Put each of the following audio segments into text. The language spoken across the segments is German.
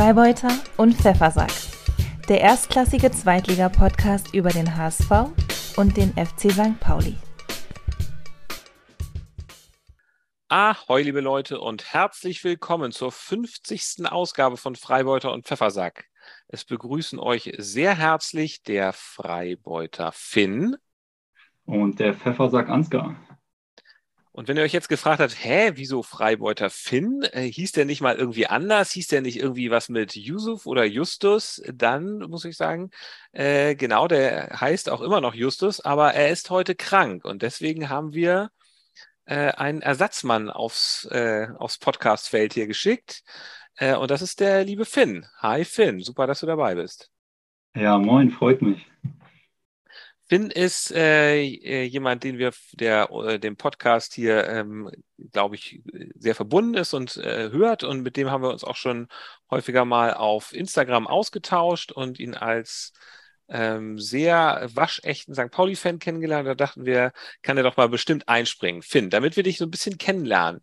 Freibeuter und Pfeffersack. Der erstklassige Zweitliga-Podcast über den HSV und den FC St. Pauli. Ahoi, liebe Leute, und herzlich willkommen zur 50. Ausgabe von Freibeuter und Pfeffersack. Es begrüßen euch sehr herzlich der Freibeuter Finn und der Pfeffersack Ansgar. Und wenn ihr euch jetzt gefragt habt, hä, wieso Freibeuter Finn? Äh, hieß der nicht mal irgendwie anders? Hieß der nicht irgendwie was mit Yusuf oder Justus? Dann muss ich sagen, äh, genau, der heißt auch immer noch Justus, aber er ist heute krank und deswegen haben wir äh, einen Ersatzmann aufs, äh, aufs Podcastfeld hier geschickt. Äh, und das ist der liebe Finn. Hi Finn, super, dass du dabei bist. Ja, moin, freut mich. Finn ist äh, äh, jemand, den wir, der äh, dem Podcast hier, ähm, glaube ich, sehr verbunden ist und äh, hört. Und mit dem haben wir uns auch schon häufiger mal auf Instagram ausgetauscht und ihn als ähm, sehr waschechten St. Pauli-Fan kennengelernt. Da dachten wir, kann er doch mal bestimmt einspringen. Finn, damit wir dich so ein bisschen kennenlernen,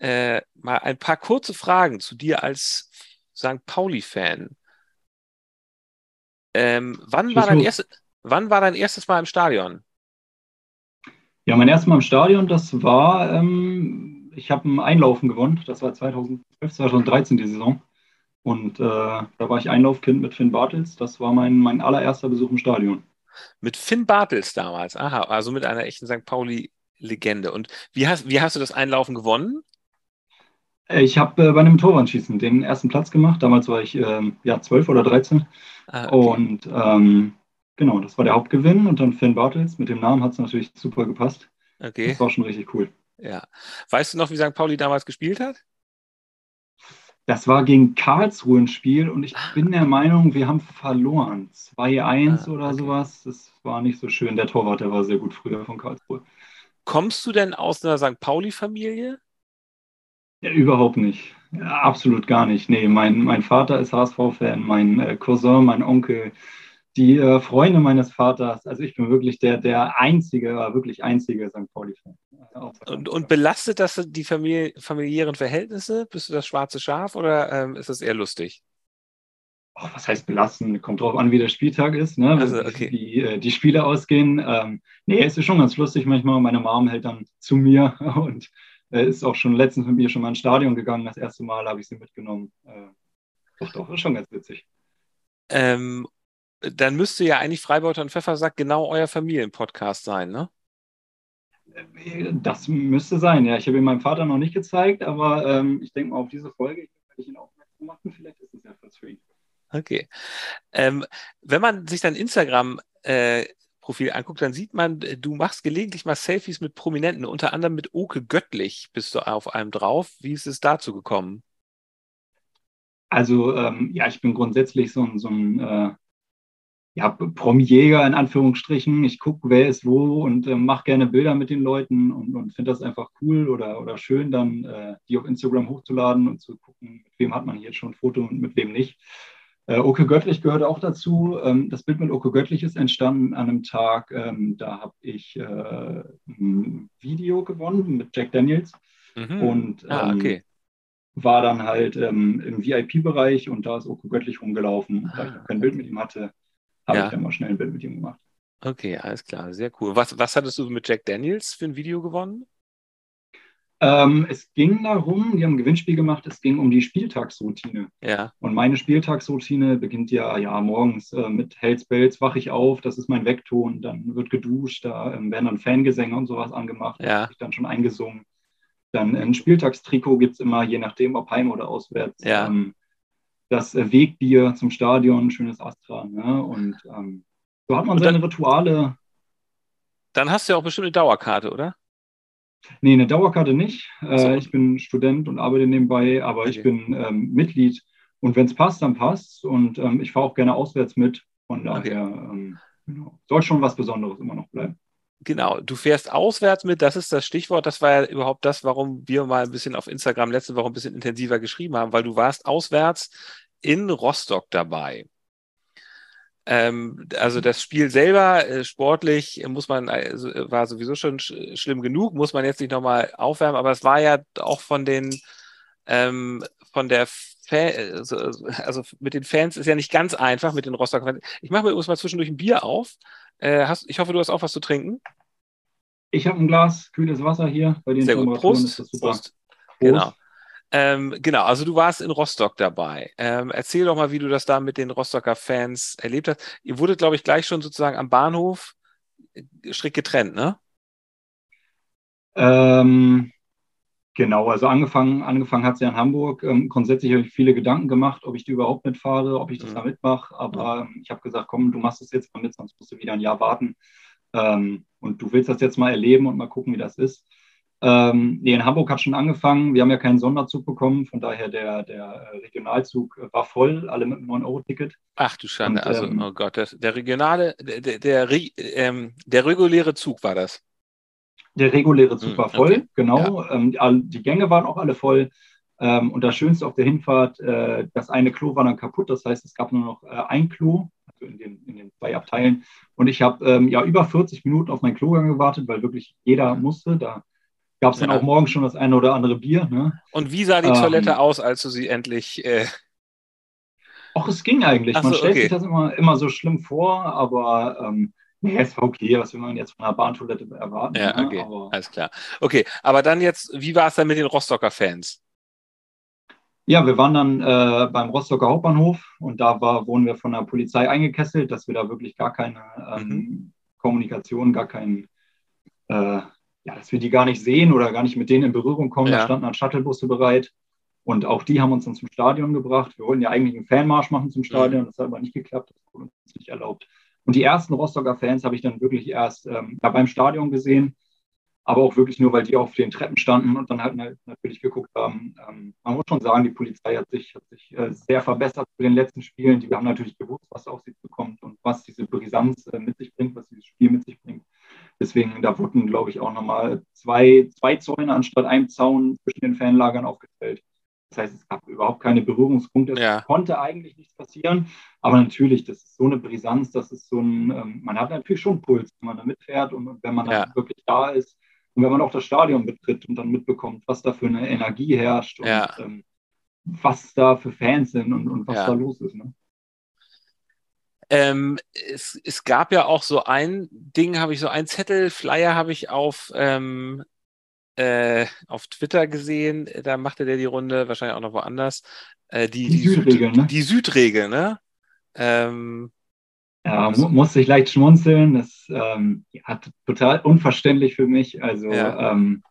äh, mal ein paar kurze Fragen zu dir als St. Pauli-Fan. Ähm, wann war dein erstes Wann war dein erstes Mal im Stadion? Ja, mein erstes Mal im Stadion, das war, ähm, ich habe ein Einlaufen gewonnen. Das war 2012, 2013 die Saison. Und äh, da war ich Einlaufkind mit Finn Bartels. Das war mein, mein allererster Besuch im Stadion. Mit Finn Bartels damals, aha, also mit einer echten St. Pauli-Legende. Und wie hast, wie hast du das Einlaufen gewonnen? Ich habe äh, bei einem Torwandschießen den ersten Platz gemacht. Damals war ich äh, ja 12 oder 13. Ah, okay. Und ähm, Genau, das war der Hauptgewinn und dann Finn Bartels. Mit dem Namen hat es natürlich super gepasst. Okay. Das war schon richtig cool. Ja. Weißt du noch, wie St. Pauli damals gespielt hat? Das war gegen Karlsruhe ein Spiel und ich ah. bin der Meinung, wir haben verloren. 2-1 ah, oder okay. sowas. Das war nicht so schön. Der Torwart, der war sehr gut früher von Karlsruhe. Kommst du denn aus einer St. Pauli-Familie? Ja, überhaupt nicht. Ja, absolut gar nicht. Nee, mein, mein Vater ist HSV-Fan, mein äh, Cousin, mein Onkel, die äh, Freunde meines Vaters, also ich bin wirklich der, der einzige, wirklich einzige St. Pauli-Fan. Und, und, belastet das die Familie, familiären Verhältnisse? Bist du das schwarze Schaf oder ähm, ist das eher lustig? Oh, was heißt belasten? Kommt drauf an, wie der Spieltag ist, ne? Also, okay. die, äh, die Spiele ausgehen. Ähm, nee, es ist schon ganz lustig manchmal. Meine Mom hält dann zu mir und äh, ist auch schon letztens mit mir schon mal ins Stadion gegangen. Das erste Mal habe ich sie mitgenommen. Äh, doch, doch, ist schon ganz witzig. Ähm, dann müsste ja eigentlich Freibeuter und Pfeffersack genau euer Familienpodcast sein, ne? Das müsste sein, ja. Ich habe ihn meinem Vater noch nicht gezeigt, aber ähm, ich denke mal auf diese Folge werde ich ihn aufmerksam machen. Vielleicht ist es ja was für ihn. Okay. Ähm, wenn man sich dein Instagram-Profil äh, anguckt, dann sieht man, du machst gelegentlich mal Selfies mit Prominenten, unter anderem mit Oke Göttlich bist du auf einem drauf. Wie ist es dazu gekommen? Also, ähm, ja, ich bin grundsätzlich so ein, so ein äh, ja, Promi-Jäger in Anführungsstrichen. Ich gucke, wer ist wo und äh, mache gerne Bilder mit den Leuten und, und finde das einfach cool oder, oder schön, dann äh, die auf Instagram hochzuladen und zu gucken, mit wem hat man hier schon ein Foto und mit wem nicht. Äh, Oke Göttlich gehört auch dazu. Ähm, das Bild mit Oke Göttlich ist entstanden an einem Tag, ähm, da habe ich äh, ein Video gewonnen mit Jack Daniels mhm. und ah, ähm, ah, okay. war dann halt ähm, im VIP-Bereich und da ist Oke Göttlich rumgelaufen. Ah, da ich noch kein Bild mit ihm hatte, habe ja. ich dann mal schnell ein Bild mit ihm gemacht. Okay, alles klar, sehr cool. Was, was hattest du mit Jack Daniels für ein Video gewonnen? Ähm, es ging darum, die haben ein Gewinnspiel gemacht, es ging um die Spieltagsroutine. Ja. Und meine Spieltagsroutine beginnt ja, ja morgens äh, mit Hells Bells wache ich auf, das ist mein Weckton, dann wird geduscht, da ähm, werden dann Fangesänge und sowas angemacht, ja. habe ich dann schon eingesungen. Dann ein Spieltagstrikot gibt es immer, je nachdem, ob heim oder auswärts. Ja. Ähm, das Wegbier zum Stadion, schönes Astra. Ne? Und ähm, so hat man dann, seine Rituale. Dann hast du ja auch bestimmt eine Dauerkarte, oder? Nee, eine Dauerkarte nicht. Äh, ich bin Student und arbeite nebenbei, aber okay. ich bin ähm, Mitglied. Und wenn es passt, dann passt. Und ähm, ich fahre auch gerne auswärts mit. Von daher okay. ähm, genau. soll schon was Besonderes immer noch bleiben. Genau, du fährst auswärts mit, das ist das Stichwort. Das war ja überhaupt das, warum wir mal ein bisschen auf Instagram letzte Woche ein bisschen intensiver geschrieben haben, weil du warst auswärts in Rostock dabei. Ähm, also das Spiel selber äh, sportlich muss man also, war sowieso schon sch schlimm genug, muss man jetzt nicht nochmal aufwärmen, aber es war ja auch von den ähm, von der Fan, also, also mit den Fans ist ja nicht ganz einfach, mit den Rostocker Fans. Ich mache mir übrigens mal zwischendurch ein Bier auf. Äh, hast, ich hoffe, du hast auch was zu trinken. Ich habe ein Glas kühles Wasser hier. Bei den Sehr gut. Prost. Prost. Prost. Genau. Ähm, genau, also du warst in Rostock dabei. Ähm, erzähl doch mal, wie du das da mit den Rostocker Fans erlebt hast. Ihr wurdet, glaube ich, gleich schon sozusagen am Bahnhof äh, strikt getrennt, ne? Ähm, genau, also angefangen, angefangen hat es ja in Hamburg. Ähm, grundsätzlich habe ich viele Gedanken gemacht, ob ich die überhaupt mitfahre, ob ich das mhm. da mitmache. Aber mhm. ich habe gesagt, komm, du machst es jetzt mal mit, sonst musst du wieder ein Jahr warten. Ähm, und du willst das jetzt mal erleben und mal gucken, wie das ist. Ähm, nee, in Hamburg hat schon angefangen. Wir haben ja keinen Sonderzug bekommen, von daher der, der äh, Regionalzug war voll, alle mit einem 9-Euro-Ticket. Ach du Schande, und, also, ähm, oh Gott, das, der regionale, der, der, ähm, der, reguläre Zug war das. Der reguläre Zug hm, war voll, okay. genau. Ja. Ähm, die Gänge waren auch alle voll. Ähm, und das Schönste auf der Hinfahrt, äh, das eine Klo war dann kaputt, das heißt, es gab nur noch äh, ein Klo, also in den, in den zwei Abteilen. Und ich habe ähm, ja über 40 Minuten auf meinen Klogang gewartet, weil wirklich jeder musste. Da gab es dann ja. auch morgen schon das eine oder andere Bier. Ne? Und wie sah die ähm, Toilette aus, als du sie endlich. Äh... Auch es ging eigentlich. So, man stellt okay. sich das immer, immer so schlimm vor, aber ähm, nee, es war okay. Was will man jetzt von einer Bahntoilette erwarten? Ja, ne? okay. Aber, Alles klar. Okay, aber dann jetzt, wie war es dann mit den Rostocker Fans? Ja, wir waren dann äh, beim Rostocker Hauptbahnhof und da war, wurden wir von der Polizei eingekesselt, dass wir da wirklich gar keine ähm, mhm. Kommunikation, gar kein äh, ja, dass wir die gar nicht sehen oder gar nicht mit denen in Berührung kommen. Ja. Da standen dann Shuttlebusse bereit. Und auch die haben uns dann zum Stadion gebracht. Wir wollten ja eigentlich einen Fanmarsch machen zum Stadion, mhm. das hat aber nicht geklappt, das wurde uns nicht erlaubt. Und die ersten Rostocker Fans habe ich dann wirklich erst ähm, beim Stadion gesehen, aber auch wirklich nur, weil die auf den Treppen standen und dann halt natürlich geguckt haben. Ähm, man muss schon sagen, die Polizei hat sich, hat sich äh, sehr verbessert zu den letzten Spielen. Die haben natürlich gewusst, was auf sie zukommt und was diese Brisanz äh, mit sich bringt, was dieses Spiel mit sich bringt. Deswegen, da wurden, glaube ich, auch nochmal zwei, zwei Zäune anstatt einem Zaun zwischen den Fanlagern aufgestellt. Das heißt, es gab überhaupt keine Berührungspunkte. Es ja. konnte eigentlich nichts passieren. Aber natürlich, das ist so eine Brisanz, das ist so ein, ähm, man hat natürlich schon Puls, wenn man da mitfährt und, und wenn man ja. dann wirklich da ist und wenn man auch das Stadion betritt und dann mitbekommt, was da für eine Energie herrscht und ja. ähm, was da für Fans sind und, und was da los ist. Ne? Ähm, es, es gab ja auch so ein Ding, habe ich so ein Zettel, Flyer habe ich auf, ähm, äh, auf Twitter gesehen. Da machte der die Runde, wahrscheinlich auch noch woanders. Äh, die, die, die Südregel, Süd, ne? Die Südregel, ne? Ähm, ja, also, musste ich leicht schmunzeln. Das ähm, ja, total unverständlich für mich. Also ja. ähm,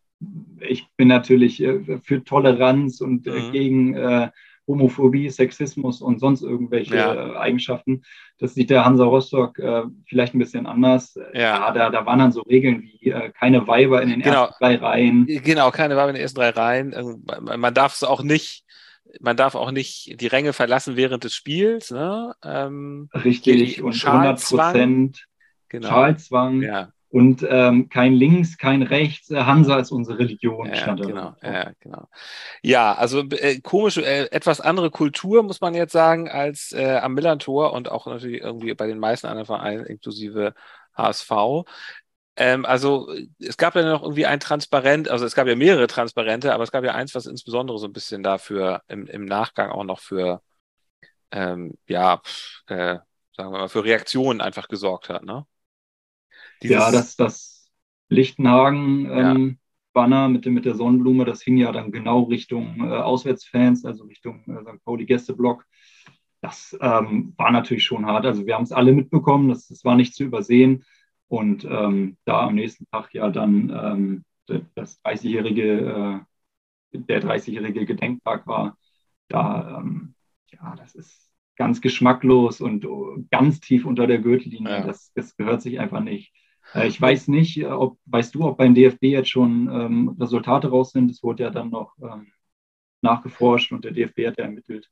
ich bin natürlich äh, für Toleranz und äh, mhm. gegen äh, Homophobie, Sexismus und sonst irgendwelche ja. Äh, Eigenschaften. Das sieht der Hansa Rostock äh, vielleicht ein bisschen anders. Ja. ja, da, da waren dann so Regeln wie äh, keine Weiber in den genau. ersten drei Reihen. Genau, keine Weiber in den ersten drei Reihen. Also, man darf es auch nicht, man darf auch nicht die Ränge verlassen während des Spiels. Ne? Ähm, Richtig, und 100 Prozent genau. Schalzwang. Ja. Und ähm, kein Links, kein Rechts. Äh, Hansa ist unsere Religion. Ja, genau, ja, genau. Ja, also äh, komische, äh, etwas andere Kultur, muss man jetzt sagen, als äh, am Millantor und auch natürlich irgendwie bei den meisten anderen Vereinen, inklusive HSV. Ähm, also es gab ja noch irgendwie ein Transparent, also es gab ja mehrere Transparente, aber es gab ja eins, was insbesondere so ein bisschen dafür im, im Nachgang auch noch für, ähm, ja, äh, sagen wir mal, für Reaktionen einfach gesorgt hat, ne? Dieses, ja, das, das Lichtenhagen-Banner ähm, mit, mit der Sonnenblume, das hing ja dann genau Richtung äh, Auswärtsfans, also Richtung äh, St. Pauli-Gästeblock. Das ähm, war natürlich schon hart. Also wir haben es alle mitbekommen, das, das war nicht zu übersehen. Und ähm, da am nächsten Tag ja dann ähm, das 30-jährige, äh, der 30-jährige Gedenktag war, da, ähm, ja, das ist ganz geschmacklos und oh, ganz tief unter der Gürtellinie. Ja. Das, das gehört sich einfach nicht. Äh, ich weiß nicht, äh, ob, weißt du, ob beim DFB jetzt schon ähm, Resultate raus sind? Es wurde ja dann noch ähm, nachgeforscht und der DFB hat ja ermittelt.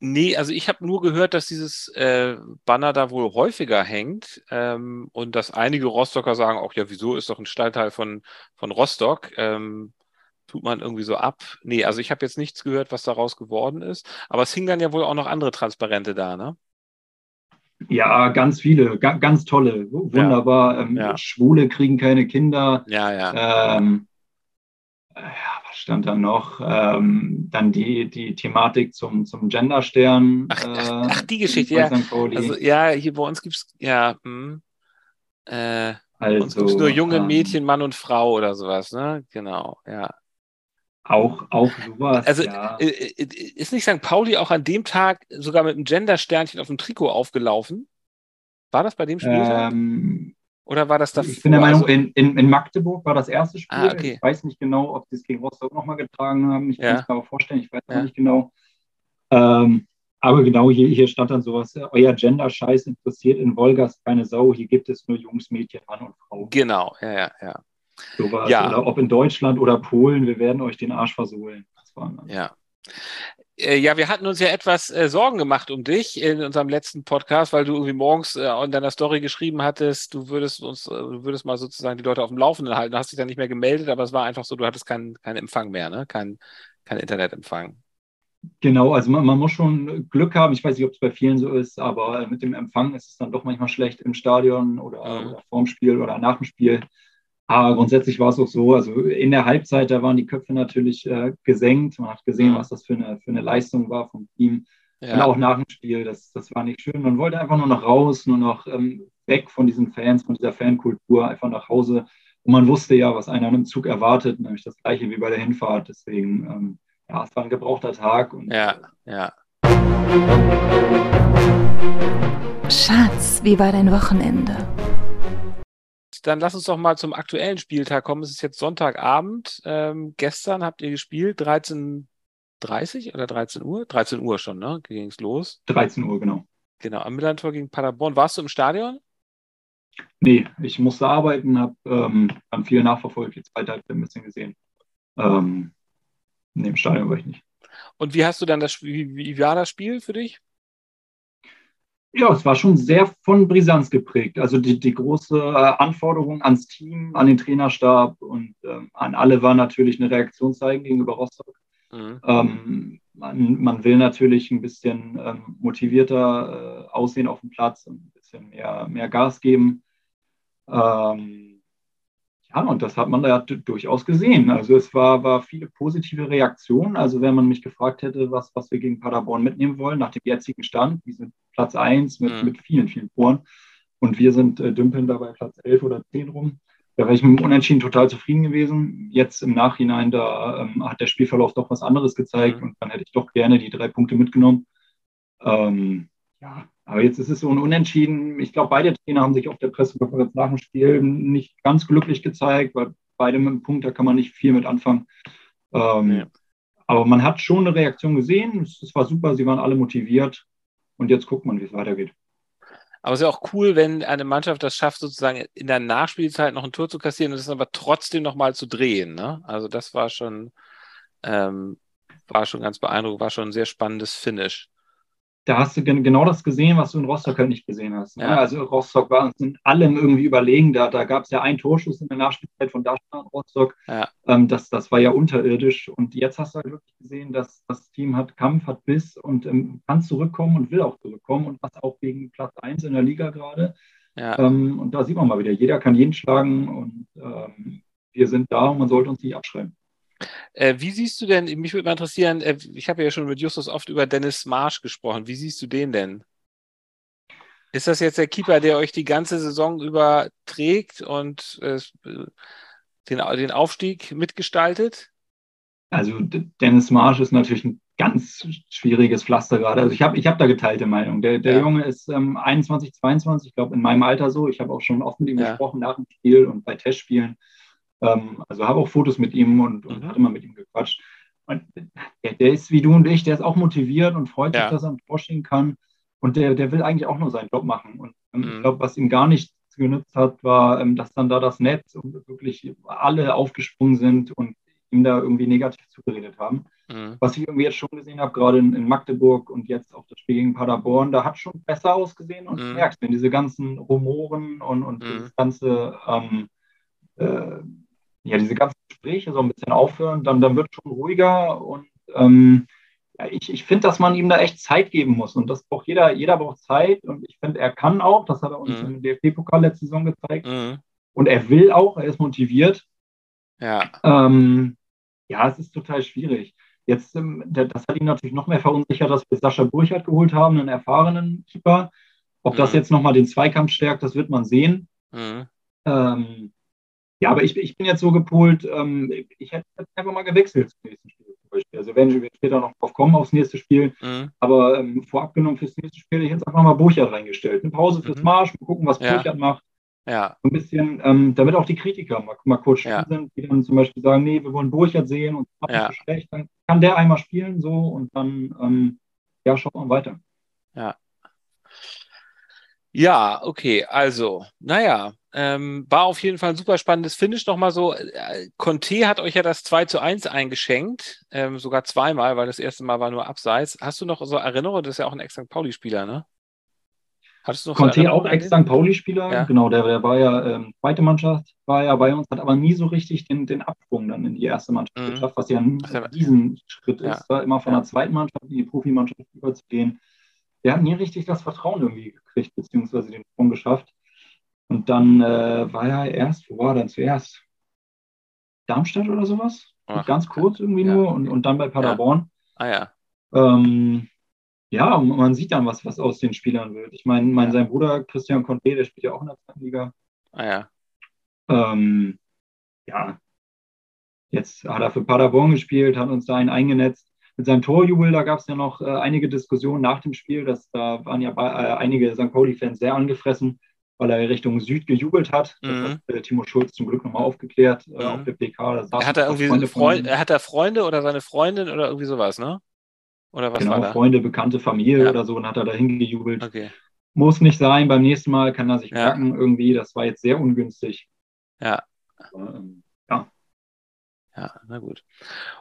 Nee, also ich habe nur gehört, dass dieses äh, Banner da wohl häufiger hängt ähm, und dass einige Rostocker sagen, auch ja, wieso ist doch ein Stadtteil von, von Rostock? Ähm, tut man irgendwie so ab. Nee, also ich habe jetzt nichts gehört, was daraus geworden ist. Aber es hingen dann ja wohl auch noch andere Transparente da, ne? Ja, ganz viele, ga, ganz tolle, wunderbar. Ja, ähm, ja. Schwule kriegen keine Kinder. Ja, ja. Ähm, ja, was stand da noch? Ähm, dann die, die Thematik zum, zum Genderstern. Ach, ach, ach, die Geschichte, ja. Also, ja, hier bei uns gibt es, ja, hm, äh, also, nur junge ähm, Mädchen, Mann und Frau oder sowas, ne? Genau, ja. Auch, auch sowas. Also ja. Äh, äh, ist nicht St. Pauli auch an dem Tag sogar mit einem Gender-Sternchen auf dem Trikot aufgelaufen? War das bei dem Spiel? Ähm, Oder war das davor? Ich bin der Meinung, in, in, in Magdeburg war das erste Spiel. Ah, okay. Ich weiß nicht genau, ob sie es gegen Rostock nochmal getragen haben. Ich ja. kann es mir aber vorstellen, ich weiß ja. nicht genau. Ähm, aber genau hier, hier stand dann sowas, euer Gender-Scheiß interessiert in Wolgast keine Sau, hier gibt es nur Jungs, Mädchen, Mann und Frau. Genau, ja, ja, ja. Sowas. Ja. Oder ob in Deutschland oder Polen, wir werden euch den Arsch versohlen. Ja. Äh, ja, wir hatten uns ja etwas äh, Sorgen gemacht um dich in unserem letzten Podcast, weil du irgendwie morgens äh, in deiner Story geschrieben hattest, du würdest uns, äh, du würdest mal sozusagen die Leute auf dem Laufenden halten. Du hast dich dann nicht mehr gemeldet, aber es war einfach so, du hattest keinen kein Empfang mehr, ne? Kein, kein Internetempfang. Genau, also man, man, muss schon Glück haben. Ich weiß nicht, ob es bei vielen so ist, aber mit dem Empfang ist es dann doch manchmal schlecht im Stadion oder, mhm. oder vorm Spiel oder nach dem Spiel. Aber grundsätzlich war es auch so, also in der Halbzeit, da waren die Köpfe natürlich äh, gesenkt. Man hat gesehen, was das für eine, für eine Leistung war vom Team. Ja. Und auch nach dem Spiel, das, das war nicht schön. Man wollte einfach nur noch raus, nur noch ähm, weg von diesen Fans, von dieser Fankultur, einfach nach Hause. Und man wusste ja, was einer an einem Zug erwartet, nämlich das gleiche wie bei der Hinfahrt. Deswegen, ähm, ja, es war ein gebrauchter Tag. Und, ja, ja. Schatz, wie war dein Wochenende? Dann lass uns doch mal zum aktuellen Spieltag kommen. Es ist jetzt Sonntagabend. Ähm, gestern habt ihr gespielt, 13.30 oder 13 Uhr? 13 Uhr schon, ne? Ging es los? 13 Uhr, genau. Genau, am Millantor gegen Paderborn. Warst du im Stadion? Nee, ich musste arbeiten, habe ähm, hab viel nachverfolgt, die zweite Halbzeit ein bisschen gesehen. Ähm, nee, im Stadion war ich nicht. Und wie hast du dann das Spiel, wie war das Spiel für dich? Ja, es war schon sehr von Brisanz geprägt. Also die, die große äh, Anforderung ans Team, an den Trainerstab und ähm, an alle war natürlich eine Reaktion zeigen gegenüber Rostock. Mhm. Ähm, man, man, will natürlich ein bisschen ähm, motivierter äh, aussehen auf dem Platz und ein bisschen mehr, mehr Gas geben. Ähm, ja, und das hat man da durchaus gesehen. Also es war, war viele positive Reaktionen. Also wenn man mich gefragt hätte, was, was wir gegen Paderborn mitnehmen wollen, nach dem jetzigen Stand, die sind Platz 1 mit, mhm. mit vielen, vielen Toren. Und wir sind äh, dümpeln dabei Platz 11 oder 10 rum. Da wäre ich mit dem Unentschieden total zufrieden gewesen. Jetzt im Nachhinein, da ähm, hat der Spielverlauf doch was anderes gezeigt mhm. und dann hätte ich doch gerne die drei Punkte mitgenommen. Ähm, ja, aber jetzt ist es so ein Unentschieden. Ich glaube, beide Trainer haben sich auf der Pressekonferenz nach dem Spiel nicht ganz glücklich gezeigt, weil beide mit dem Punkt, da kann man nicht viel mit anfangen. Ähm, ja. Aber man hat schon eine Reaktion gesehen. Es war super, sie waren alle motiviert. Und jetzt guckt man, wie es weitergeht. Aber es ist ja auch cool, wenn eine Mannschaft das schafft, sozusagen in der Nachspielzeit noch ein Tor zu kassieren und es aber trotzdem nochmal zu drehen. Ne? Also das war schon, ähm, war schon ganz beeindruckend, war schon ein sehr spannendes Finish da hast du genau das gesehen, was du in Rostock halt nicht gesehen hast. Ne? Ja. Also Rostock war uns in allem irgendwie überlegen. Da, da gab es ja einen Torschuss in der Nachspielzeit von Daschner Rostock. Ja. Ähm, das, das war ja unterirdisch. Und jetzt hast du halt wirklich gesehen, dass das Team hat Kampf, hat Biss und ähm, kann zurückkommen und will auch zurückkommen. Und was auch gegen Platz 1 in der Liga gerade. Ja. Ähm, und da sieht man mal wieder, jeder kann jeden schlagen und ähm, wir sind da und man sollte uns nicht abschreiben. Äh, wie siehst du denn, mich würde mal interessieren, äh, ich habe ja schon mit Justus oft über Dennis Marsch gesprochen. Wie siehst du den denn? Ist das jetzt der Keeper, der euch die ganze Saison über trägt und äh, den, den Aufstieg mitgestaltet? Also Dennis Marsch ist natürlich ein ganz schwieriges Pflaster gerade. Also ich habe ich hab da geteilte Meinung. Der, der ja. Junge ist ähm, 21, 22, ich glaube in meinem Alter so. Ich habe auch schon oft mit ihm ja. gesprochen nach dem Spiel und bei Testspielen. Ähm, also habe auch Fotos mit ihm und, und mhm. hat immer mit ihm gequatscht. Und der, der, ist wie du und ich, der ist auch motiviert und freut sich, dass er am Tor stehen kann. Und der, der will eigentlich auch nur seinen Job machen. Und ähm, mhm. ich glaube, was ihm gar nicht genützt hat, war, ähm, dass dann da das Netz und wirklich alle aufgesprungen sind und ihm da irgendwie negativ zugeredet haben. Mhm. Was ich irgendwie jetzt schon gesehen habe, gerade in, in, Magdeburg und jetzt auch das Spiel gegen Paderborn, da hat schon besser ausgesehen und mhm. merkst, wenn diese ganzen Rumoren und, und mhm. das ganze ähm, äh, ja, diese ganzen Gespräche so ein bisschen aufhören, dann, dann wird es schon ruhiger und ähm, ja, ich, ich finde, dass man ihm da echt Zeit geben muss und das braucht jeder, jeder braucht Zeit und ich finde, er kann auch, das hat er uns mhm. im DFB-Pokal letzte Saison gezeigt mhm. und er will auch, er ist motiviert. Ja. Ähm, Ja, es ist total schwierig. Jetzt, ähm, das hat ihn natürlich noch mehr verunsichert, dass wir Sascha Burchardt geholt haben, einen erfahrenen Keeper. Ob mhm. das jetzt nochmal den Zweikampf stärkt, das wird man sehen. Mhm. Ähm, ja, aber ich, ich bin jetzt so gepolt, ähm, ich hätte einfach mal gewechselt zum nächsten Spiel zum Beispiel. Also werden wir später noch drauf kommen, aufs nächste Spiel. Mhm. Aber ähm, vorab genommen fürs nächste Spiel hätte ich jetzt einfach mal Burchardt reingestellt. Eine Pause fürs mhm. Marsch, mal gucken, was ja. Burchardt macht. Ja. So ein bisschen, ähm, damit auch die Kritiker mal, mal kurz ja. sind, die dann zum Beispiel sagen, nee, wir wollen Burchard sehen und das ja. schlecht, dann kann der einmal spielen so und dann, ähm, ja, schaut man weiter. Ja. Ja, okay, also, naja, ähm, war auf jeden Fall ein super spannendes Finish. Nochmal so, äh, Conte hat euch ja das 2 zu 1 eingeschenkt, ähm, sogar zweimal, weil das erste Mal war nur abseits. Hast du noch so Erinnerungen? Das ist ja auch ein Ex-St. Pauli-Spieler, ne? Hattest du noch Conte auch Ex-St. Pauli-Spieler, ja. genau, der, der war ja ähm, zweite Mannschaft, war ja bei uns, hat aber nie so richtig den, den Absprung dann in die erste Mannschaft mhm. geschafft, was ja ein Riesenschritt ja. ist, da immer von der zweiten Mannschaft in die Profimannschaft überzugehen. Der hat nie richtig das Vertrauen irgendwie gekriegt, beziehungsweise den Sprung geschafft. Und dann äh, war er erst, wo war er dann zuerst? Darmstadt oder sowas? Ach, Ganz kurz irgendwie ja. nur und, und dann bei Paderborn. Ah ja. Ähm, ja, man sieht dann, was, was aus den Spielern wird. Ich meine, mein, ja. sein Bruder Christian Conte, der spielt ja auch in der zweiten Liga. Ah ja. Ähm, ja, jetzt hat er für Paderborn gespielt, hat uns da einen eingenetzt. Mit seinem Torjubel, da gab es ja noch äh, einige Diskussionen nach dem Spiel. Dass, da waren ja äh, einige St. Pauli-Fans sehr angefressen, weil er Richtung Süd gejubelt hat. Das mhm. hat äh, Timo Schulz zum Glück nochmal aufgeklärt äh, mhm. auf der PK. hat er irgendwie Freunde, Freund, hat er Freunde oder seine Freundin oder irgendwie sowas, ne? Oder was genau, Freunde, bekannte Familie ja. oder so und hat er dahin gejubelt. Okay. Muss nicht sein, beim nächsten Mal kann er sich ja. merken irgendwie, das war jetzt sehr ungünstig. Ja. Ähm, ja. Ja, na gut.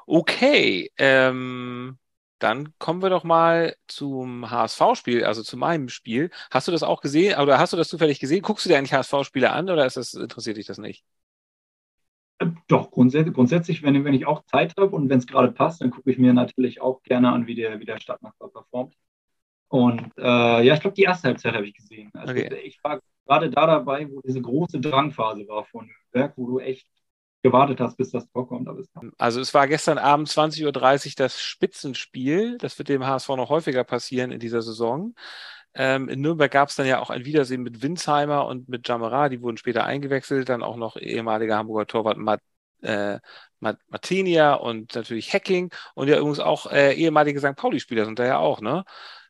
Okay, ähm, dann kommen wir doch mal zum HSV-Spiel, also zu meinem Spiel. Hast du das auch gesehen oder hast du das zufällig gesehen? Guckst du dir eigentlich HSV-Spiele an oder ist das, interessiert dich das nicht? Doch, grundsätzlich, grundsätzlich wenn, wenn ich auch Zeit habe und wenn es gerade passt, dann gucke ich mir natürlich auch gerne an, wie der, wie der Stadtnachbar performt. Und äh, ja, ich glaube, die erste Halbzeit habe ich gesehen. Also okay. ich war gerade da dabei, wo diese große Drangphase war von Nürnberg, wo du echt gewartet hast, bis das Tor kommt. Also es war gestern Abend 20.30 Uhr das Spitzenspiel. Das wird dem HSV noch häufiger passieren in dieser Saison. Ähm, in Nürnberg gab es dann ja auch ein Wiedersehen mit Winsheimer und mit Jamara, die wurden später eingewechselt, dann auch noch ehemaliger Hamburger Torwart Matt, äh, Martinia und natürlich Hacking und ja übrigens auch äh, ehemalige St. Pauli-Spieler sind da ja auch, ne?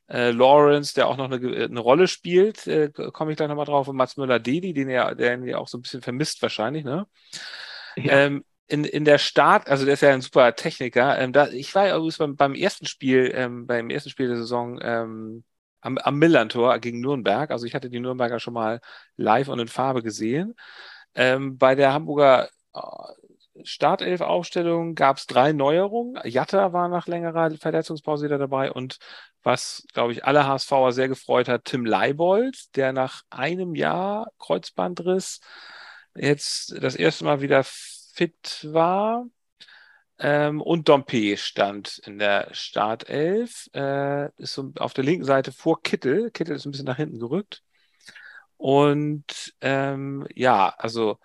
Äh, Lawrence, der auch noch eine, eine Rolle spielt, äh, komme ich gleich nochmal drauf, und Mats Müller-Deli, den der ihn ja auch so ein bisschen vermisst wahrscheinlich, ne? Ja. Ähm, in, in der Start, also der ist ja ein super Techniker. Ähm, da, ich war übrigens beim, beim ersten Spiel, ähm, beim ersten Spiel der Saison ähm, am, am Millantor gegen Nürnberg. Also ich hatte die Nürnberger schon mal live und in Farbe gesehen. Ähm, bei der Hamburger äh, Startelf-Aufstellung gab es drei Neuerungen. Jatta war nach längerer Verletzungspause wieder dabei und was, glaube ich, alle HSVer sehr gefreut hat, Tim Leibold, der nach einem Jahr Kreuzbandriss jetzt das erste Mal wieder fit war. Ähm, und Dompe stand in der Startelf, äh, ist so auf der linken Seite vor Kittel. Kittel ist ein bisschen nach hinten gerückt. Und ähm, ja, also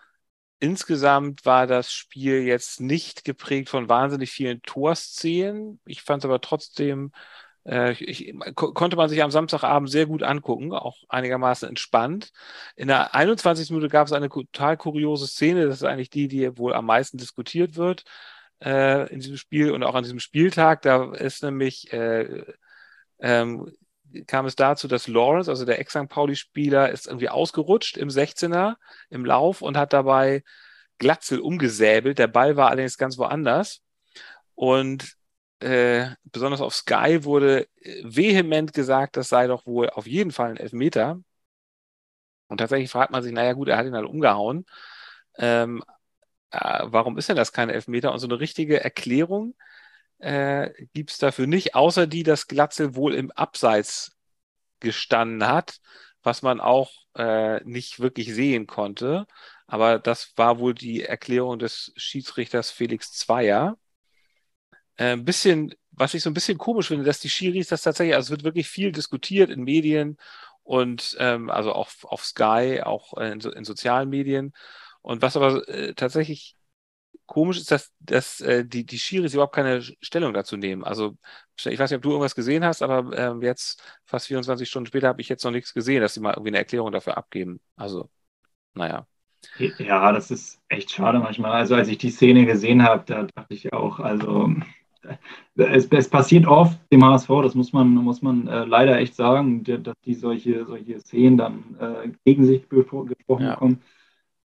insgesamt war das Spiel jetzt nicht geprägt von wahnsinnig vielen Torszenen. Ich fand es aber trotzdem, ich, konnte man sich am Samstagabend sehr gut angucken, auch einigermaßen entspannt. In der 21. Minute gab es eine total kuriose Szene, das ist eigentlich die, die wohl am meisten diskutiert wird äh, in diesem Spiel und auch an diesem Spieltag. Da ist nämlich, äh, ähm, kam es dazu, dass Lawrence, also der Ex-St. Pauli-Spieler, ist irgendwie ausgerutscht im 16er im Lauf und hat dabei Glatzel umgesäbelt. Der Ball war allerdings ganz woanders. Und äh, besonders auf Sky wurde vehement gesagt, das sei doch wohl auf jeden Fall ein Elfmeter. Und tatsächlich fragt man sich, naja gut, er hat ihn halt umgehauen. Ähm, äh, warum ist denn das keine Elfmeter? Und so eine richtige Erklärung äh, gibt es dafür nicht, außer die, dass Glatzel wohl im Abseits gestanden hat, was man auch äh, nicht wirklich sehen konnte. Aber das war wohl die Erklärung des Schiedsrichters Felix Zweier. Äh, ein bisschen, was ich so ein bisschen komisch finde, dass die Schiris das tatsächlich, also es wird wirklich viel diskutiert in Medien und ähm, also auch auf Sky, auch in, in sozialen Medien. Und was aber äh, tatsächlich komisch ist, dass, dass äh, die, die Schiris überhaupt keine Stellung dazu nehmen. Also ich weiß nicht, ob du irgendwas gesehen hast, aber ähm, jetzt, fast 24 Stunden später, habe ich jetzt noch nichts gesehen, dass sie mal irgendwie eine Erklärung dafür abgeben. Also, naja. Ja, das ist echt schade manchmal. Also als ich die Szene gesehen habe, da dachte ich auch, also es, es, passiert oft dem HSV, das muss man, muss man äh, leider echt sagen, dass die solche, solche Szenen dann äh, gegen sich gesprochen ja. bekommen.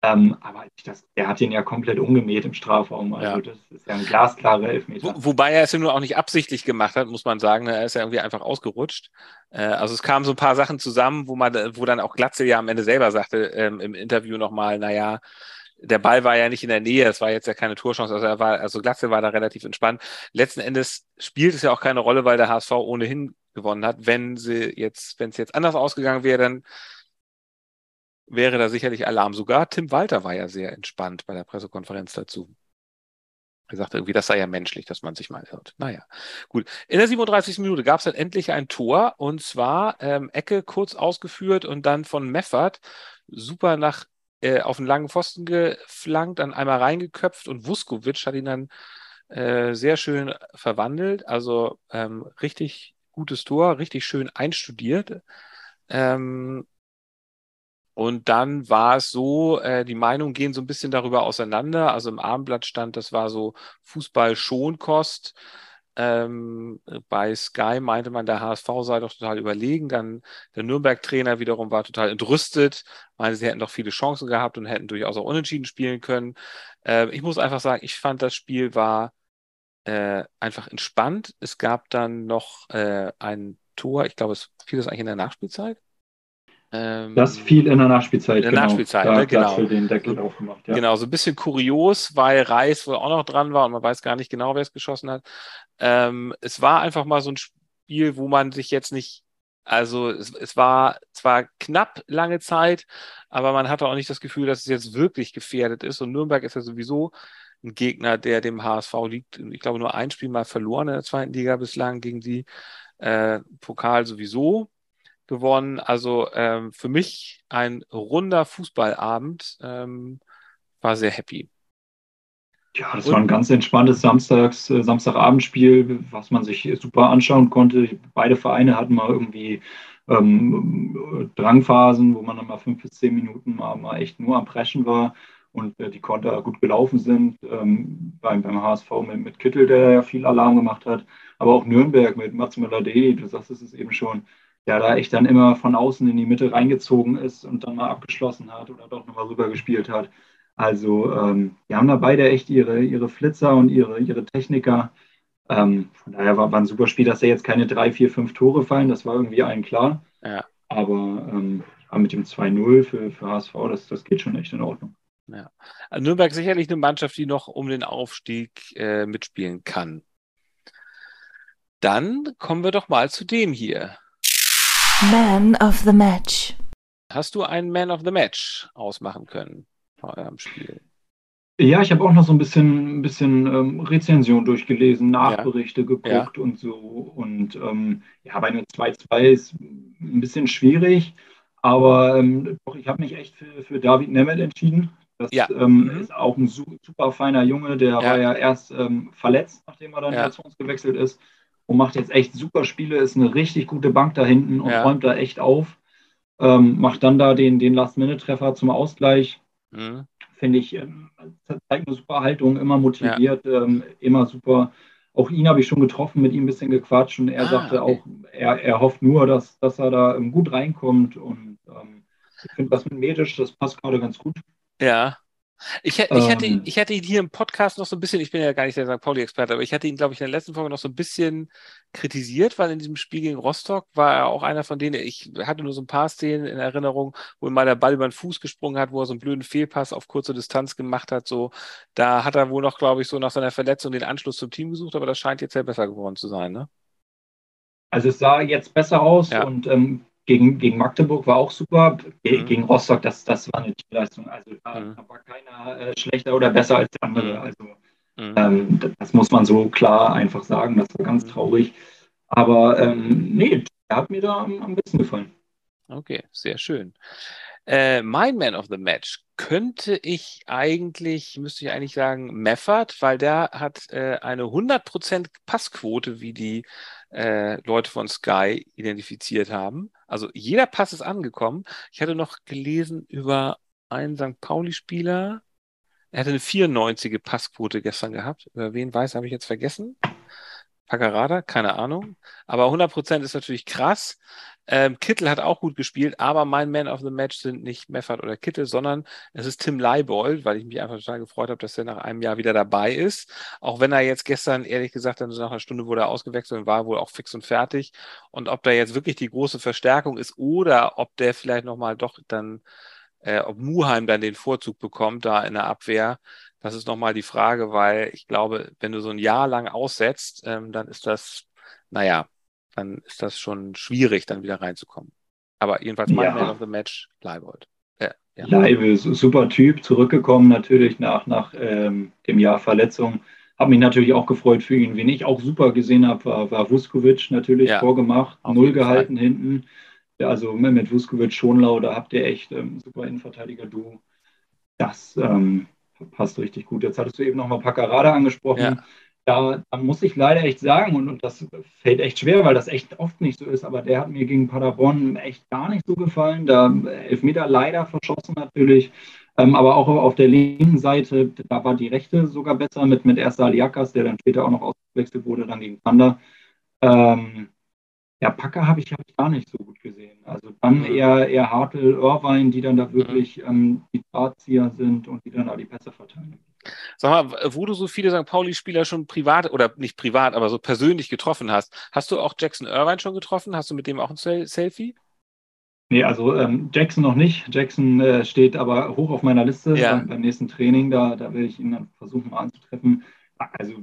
Ähm, aber das, der hat ihn ja komplett umgemäht im Strafraum. Also ja. das ist ja ein glasklarer Elfmeter. Wo, wobei er es ja nur auch nicht absichtlich gemacht hat, muss man sagen. Er ist ja irgendwie einfach ausgerutscht. Äh, also es kamen so ein paar Sachen zusammen, wo man, wo dann auch Glatzel ja am Ende selber sagte ähm, im Interview nochmal, naja, der Ball war ja nicht in der Nähe, es war jetzt ja keine Torchance, also er war, also Glatzel war da relativ entspannt. Letzten Endes spielt es ja auch keine Rolle, weil der HSV ohnehin gewonnen hat. Wenn sie jetzt, wenn es jetzt anders ausgegangen wäre, dann wäre da sicherlich Alarm. Sogar Tim Walter war ja sehr entspannt bei der Pressekonferenz dazu. Er sagte irgendwie, das sei ja menschlich, dass man sich mal hört. Naja, gut. In der 37. Minute gab es dann endlich ein Tor und zwar ähm, Ecke kurz ausgeführt und dann von Meffert super nach äh, auf einen langen Pfosten geflankt, dann einmal reingeköpft und Vuskovic hat ihn dann äh, sehr schön verwandelt. Also ähm, richtig gutes Tor, richtig schön einstudiert. Ähm, und dann war es so, äh, die Meinungen gehen so ein bisschen darüber auseinander. Also im Abendblatt stand, das war so Fußball-Schonkost. Ähm, bei Sky meinte man, der HSV sei doch total überlegen. Dann der Nürnberg-Trainer wiederum war total entrüstet, meinte, sie hätten doch viele Chancen gehabt und hätten durchaus auch unentschieden spielen können. Äh, ich muss einfach sagen, ich fand, das Spiel war äh, einfach entspannt. Es gab dann noch äh, ein Tor, ich glaube, es fiel das eigentlich in der Nachspielzeit. Ähm, das fiel in der Nachspielzeit. In der genau. Nachspielzeit, da, ne? genau. den Deckel aufgemacht, ja. Genau, so ein bisschen kurios, weil Reis wohl auch noch dran war und man weiß gar nicht genau, wer es geschossen hat. Ähm, es war einfach mal so ein Spiel, wo man sich jetzt nicht, also es, es war zwar knapp lange Zeit, aber man hatte auch nicht das Gefühl, dass es jetzt wirklich gefährdet ist. Und Nürnberg ist ja sowieso ein Gegner, der dem HSV liegt. Ich glaube, nur ein Spiel mal verloren in der zweiten Liga bislang gegen die äh, Pokal sowieso gewonnen. Also ähm, für mich ein runder Fußballabend. Ähm, war sehr happy. Ja, das Und, war ein ganz entspanntes Samstags, äh, Samstagabendspiel, was man sich super anschauen konnte. Beide Vereine hatten mal irgendwie ähm, Drangphasen, wo man dann mal fünf bis zehn Minuten mal, mal echt nur am Preschen war und äh, die Konter gut gelaufen sind. Ähm, beim, beim HSV mit, mit Kittel, der ja viel Alarm gemacht hat, aber auch Nürnberg mit Mats Müller-Deli, du sagst es eben schon, der da echt dann immer von außen in die Mitte reingezogen ist und dann mal abgeschlossen hat oder doch nochmal rüber gespielt hat. Also ähm, wir haben da beide echt ihre, ihre Flitzer und ihre, ihre Techniker. Ähm, von daher war, war ein super Spiel, dass da jetzt keine drei, vier, fünf Tore fallen, das war irgendwie allen klar. Ja. Aber ähm, mit dem 2-0 für, für HSV, das, das geht schon echt in Ordnung. Ja. Also Nürnberg sicherlich eine Mannschaft, die noch um den Aufstieg äh, mitspielen kann. Dann kommen wir doch mal zu dem hier. Man of the Match. Hast du einen Man of the Match ausmachen können bei eurem Spiel? Ja, ich habe auch noch so ein bisschen, ein bisschen ähm, Rezension durchgelesen, Nachberichte ja. geguckt ja. und so. Und ähm, ja, bei einem 2-2 ist ein bisschen schwierig, aber ähm, doch, ich habe mich echt für, für David Nemeth entschieden. Das ja. ähm, mhm. ist auch ein super feiner Junge, der ja. war ja erst ähm, verletzt, nachdem er dann ja. zu uns gewechselt ist und macht jetzt echt super Spiele, ist eine richtig gute Bank da hinten und ja. räumt da echt auf. Ähm, macht dann da den, den Last-Minute-Treffer zum Ausgleich. Mhm. Finde ich, ähm, zeigt eine super Haltung, immer motiviert, ja. ähm, immer super. Auch ihn habe ich schon getroffen, mit ihm ein bisschen gequatscht und er ah, sagte okay. auch, er, er hofft nur, dass, dass er da ähm, gut reinkommt und ähm, ich finde das mit Medisch, das passt gerade ganz gut. Ja. Ich, ich, hatte, ähm. ich hatte ihn hier im Podcast noch so ein bisschen, ich bin ja gar nicht der St. Pauli-Experte, aber ich hatte ihn, glaube ich, in der letzten Folge noch so ein bisschen kritisiert, weil in diesem Spiel gegen Rostock war er auch einer von denen, ich hatte nur so ein paar Szenen in Erinnerung, wo ihm mal der Ball über den Fuß gesprungen hat, wo er so einen blöden Fehlpass auf kurze Distanz gemacht hat. So, da hat er wohl noch, glaube ich, so nach seiner Verletzung den Anschluss zum Team gesucht, aber das scheint jetzt ja besser geworden zu sein, ne? Also es sah jetzt besser aus ja. und ähm, gegen, gegen Magdeburg war auch super. Mhm. Gegen Rostock, das, das war eine Leistung. Also da, mhm. war keiner äh, schlechter oder besser als der andere. Mhm. Also mhm. ähm, das muss man so klar einfach sagen. Das war ganz mhm. traurig. Aber ähm, nee, der hat mir da am, am besten gefallen. Okay, sehr schön. Äh, mein Man of the Match könnte ich eigentlich, müsste ich eigentlich sagen, Meffert, weil der hat äh, eine 100% Passquote, wie die äh, Leute von Sky identifiziert haben. Also jeder Pass ist angekommen. Ich hatte noch gelesen über einen St. Pauli-Spieler. Er hatte eine 94er Passquote gestern gehabt. Über wen weiß, habe ich jetzt vergessen. Paccarada, keine Ahnung. Aber 100% ist natürlich krass. Ähm, Kittel hat auch gut gespielt, aber mein Man of the Match sind nicht Meffert oder Kittel, sondern es ist Tim Leibold, weil ich mich einfach total gefreut habe, dass er nach einem Jahr wieder dabei ist. Auch wenn er jetzt gestern, ehrlich gesagt, dann so nach einer Stunde wurde er ausgewechselt und war wohl auch fix und fertig. Und ob da jetzt wirklich die große Verstärkung ist oder ob der vielleicht nochmal doch dann, äh, ob Muheim dann den Vorzug bekommt da in der Abwehr, das ist nochmal die Frage, weil ich glaube, wenn du so ein Jahr lang aussetzt, ähm, dann ist das, naja, dann ist das schon schwierig, dann wieder reinzukommen. Aber jedenfalls mein ja. Man of the Match, Leibold. Ja, ja. Leibe, super Typ, zurückgekommen natürlich nach, nach ähm, dem Jahr Verletzung. Habe mich natürlich auch gefreut für ihn. Wen ich auch super gesehen habe, war, war Vuskovic natürlich ja, vorgemacht, null gehalten Fall. hinten. Ja, also mit Vuskovic, Schonlau, da habt ihr echt ähm, super Innenverteidiger-Duo. Das ähm, passt richtig gut. Jetzt hattest du eben nochmal Paccarada angesprochen. Ja. Da, da, muss ich leider echt sagen, und, und, das fällt echt schwer, weil das echt oft nicht so ist, aber der hat mir gegen Paderborn echt gar nicht so gefallen. Da Elfmeter leider verschossen natürlich. Ähm, aber auch auf der linken Seite, da war die rechte sogar besser mit, mit erst Aliakas, der dann später auch noch ausgewechselt wurde, dann gegen Panda. Ähm, ja, Packer habe ich, hab ich gar nicht so gut gesehen. Also dann eher, eher Hartl, Irvine, die dann da wirklich ähm, die Drahtzieher sind und die dann da die Pässe verteilen. Sag mal, wo du so viele St. Pauli-Spieler schon privat oder nicht privat, aber so persönlich getroffen hast, hast du auch Jackson Irvine schon getroffen? Hast du mit dem auch ein Selfie? Nee, also ähm, Jackson noch nicht. Jackson äh, steht aber hoch auf meiner Liste ja. beim, beim, nächsten Training. Da, da werde ich ihn dann versuchen mal anzutreffen. Also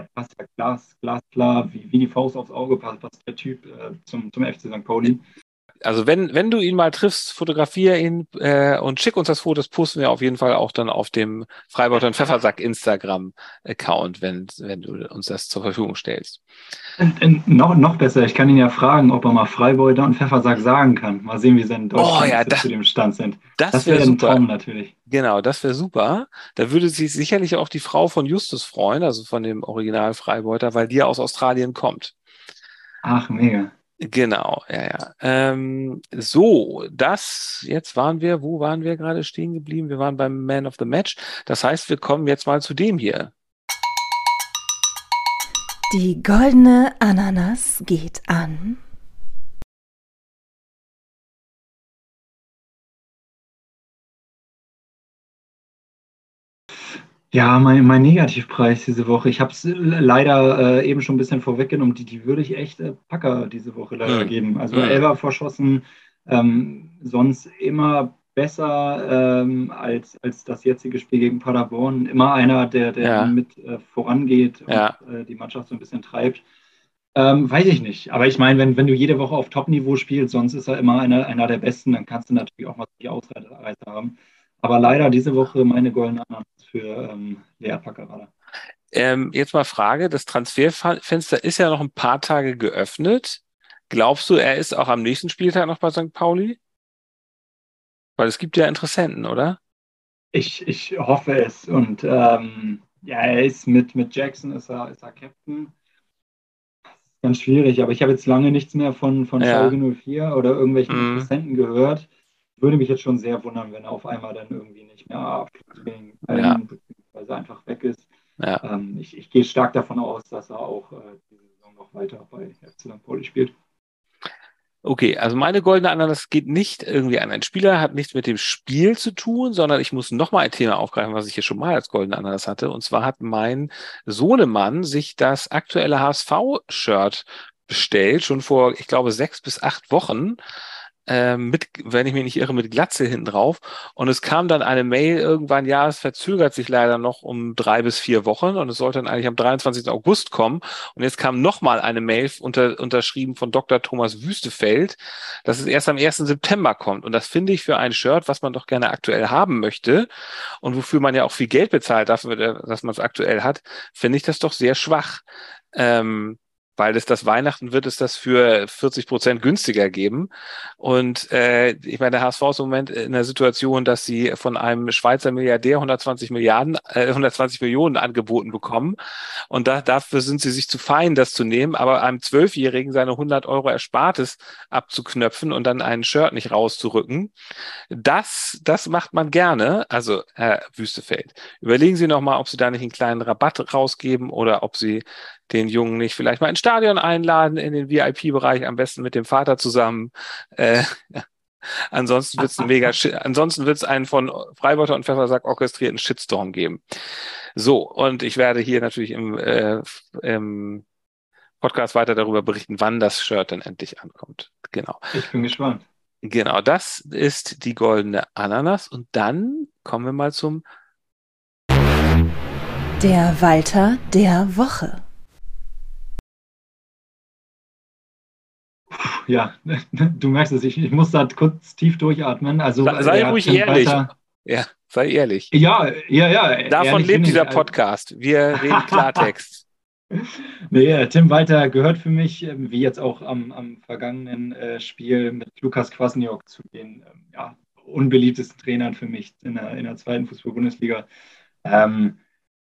der passt ja glas, glasklar, wie, wie die Faust aufs Auge passt, passt der Typ äh, zum, zum FC St. Pauli. Also wenn, wenn du ihn mal triffst, fotografiere ihn äh, und schick uns das Foto, das posten wir auf jeden Fall auch dann auf dem Freibeuter und Pfeffersack Instagram-Account, wenn, wenn du uns das zur Verfügung stellst. Und, und noch, noch besser, ich kann ihn ja fragen, ob er mal Freibeuter und Pfeffersack sagen kann. Mal sehen, wie seine Deutschland oh, ja, das, zu dem Stand sind. Das, das wäre wär ein Traum natürlich. Genau, das wäre super. Da würde sich sicherlich auch die Frau von Justus freuen, also von dem Original Freibeuter, weil die aus Australien kommt. Ach, mega. Genau, ja, ja. Ähm, so, das, jetzt waren wir, wo waren wir gerade stehen geblieben? Wir waren beim Man of the Match. Das heißt, wir kommen jetzt mal zu dem hier. Die goldene Ananas geht an. Ja, mein, mein Negativpreis diese Woche. Ich habe es leider äh, eben schon ein bisschen vorweggenommen. Die, die würde ich echt äh, Packer diese Woche leider mhm. geben. Also mhm. Elber verschossen, ähm, sonst immer besser ähm, als, als das jetzige Spiel gegen Paderborn. Immer einer, der, der ja. mit äh, vorangeht und ja. äh, die Mannschaft so ein bisschen treibt. Ähm, weiß ich nicht. Aber ich meine, wenn, wenn du jede Woche auf Top-Niveau spielst, sonst ist er immer einer, einer der Besten, dann kannst du natürlich auch mal die Ausreise haben. Aber leider diese Woche meine goldene Ananas für ähm, Lea Packerada. Ähm, jetzt mal Frage, das Transferfenster ist ja noch ein paar Tage geöffnet. Glaubst du, er ist auch am nächsten Spieltag noch bei St. Pauli? Weil es gibt ja Interessenten, oder? Ich, ich hoffe es. Und ähm, ja, er ist mit, mit Jackson, ist er, ist er Captain. Ganz schwierig, aber ich habe jetzt lange nichts mehr von, von ja. Schalke 04 oder irgendwelchen mm. Interessenten gehört würde mich jetzt schon sehr wundern, wenn er auf einmal dann irgendwie nicht mehr Training ja. beziehungsweise einfach weg ist. Ja. Ähm, ich, ich, gehe stark davon aus, dass er auch äh, diese Saison noch weiter bei FC St. Pauli spielt. Okay, also meine goldene Ananas geht nicht irgendwie an einen Spieler, hat nichts mit dem Spiel zu tun, sondern ich muss nochmal ein Thema aufgreifen, was ich hier schon mal als goldene Ananas hatte. Und zwar hat mein Sohnemann sich das aktuelle HSV-Shirt bestellt, schon vor, ich glaube, sechs bis acht Wochen mit, wenn ich mich nicht irre, mit Glatze hinten drauf. Und es kam dann eine Mail irgendwann, ja, es verzögert sich leider noch um drei bis vier Wochen und es sollte dann eigentlich am 23. August kommen. Und jetzt kam nochmal eine Mail unter, unterschrieben von Dr. Thomas Wüstefeld, dass es erst am 1. September kommt. Und das finde ich für ein Shirt, was man doch gerne aktuell haben möchte und wofür man ja auch viel Geld bezahlt dafür, dass man es aktuell hat, finde ich das doch sehr schwach. Ähm, weil es das Weihnachten wird es das für 40 Prozent günstiger geben. Und äh, ich meine, der HSV ist im Moment in der Situation, dass sie von einem Schweizer Milliardär 120 Milliarden, äh, 120 Millionen angeboten bekommen. Und da, dafür sind sie sich zu fein, das zu nehmen. Aber einem Zwölfjährigen seine 100 Euro Erspartes abzuknöpfen und dann ein Shirt nicht rauszurücken, das, das macht man gerne. Also Herr Wüstefeld, überlegen Sie noch mal, ob Sie da nicht einen kleinen Rabatt rausgeben oder ob Sie den Jungen nicht vielleicht mal ins Stadion einladen, in den VIP-Bereich, am besten mit dem Vater zusammen. Äh, ansonsten wird es ein mega, ansonsten wird es einen von Freiburger und Pfeffersack orchestrierten Shitstorm geben. So, und ich werde hier natürlich im, äh, im Podcast weiter darüber berichten, wann das Shirt dann endlich ankommt. Genau. Ich bin gespannt. Genau, das ist die goldene Ananas. Und dann kommen wir mal zum Der Walter der Woche. Ja, du merkst es, ich, ich muss da kurz tief durchatmen. Also, sei, ruhig ehrlich. Weiter, ja, sei ehrlich. Ja, ja, ja. Davon lebt dieser ich, Podcast. Wir reden Klartext. nee, Tim Walter gehört für mich, ähm, wie jetzt auch am, am vergangenen äh, Spiel mit Lukas Kwasniok zu den ähm, ja, unbeliebtesten Trainern für mich in der, in der zweiten Fußball-Bundesliga. Ähm,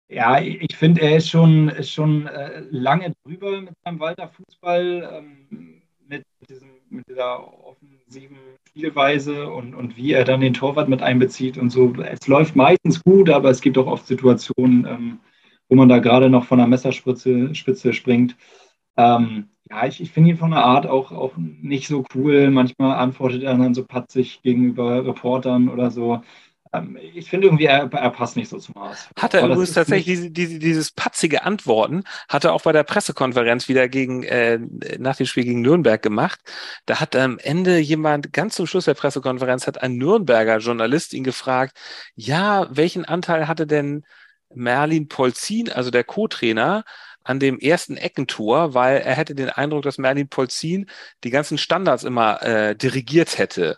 ja, ich finde, er ist schon, ist schon äh, lange drüber mit seinem Walter Fußball. Ähm, mit, dieser offensiven Spielweise und, und wie er dann den Torwart mit einbezieht und so. Es läuft meistens gut, aber es gibt auch oft Situationen, ähm, wo man da gerade noch von der Messerspitze Spitze springt. Ähm, ja, ich, ich finde ihn von der Art auch, auch nicht so cool. Manchmal antwortet er dann so patzig gegenüber Reportern oder so. Ähm, ich finde irgendwie, er, er, passt nicht so zum Haus. Hat er übrigens tatsächlich diese, diese, dieses patzige Antworten, hat er auch bei der Pressekonferenz wieder gegen, äh, nach dem Spiel gegen Nürnberg gemacht. Da hat am Ende jemand, ganz zum Schluss der Pressekonferenz, hat ein Nürnberger Journalist ihn gefragt, ja, welchen Anteil hatte denn Merlin Polzin, also der Co-Trainer, an dem ersten Eckentor, weil er hätte den Eindruck, dass Merlin Polzin die ganzen Standards immer äh, dirigiert hätte.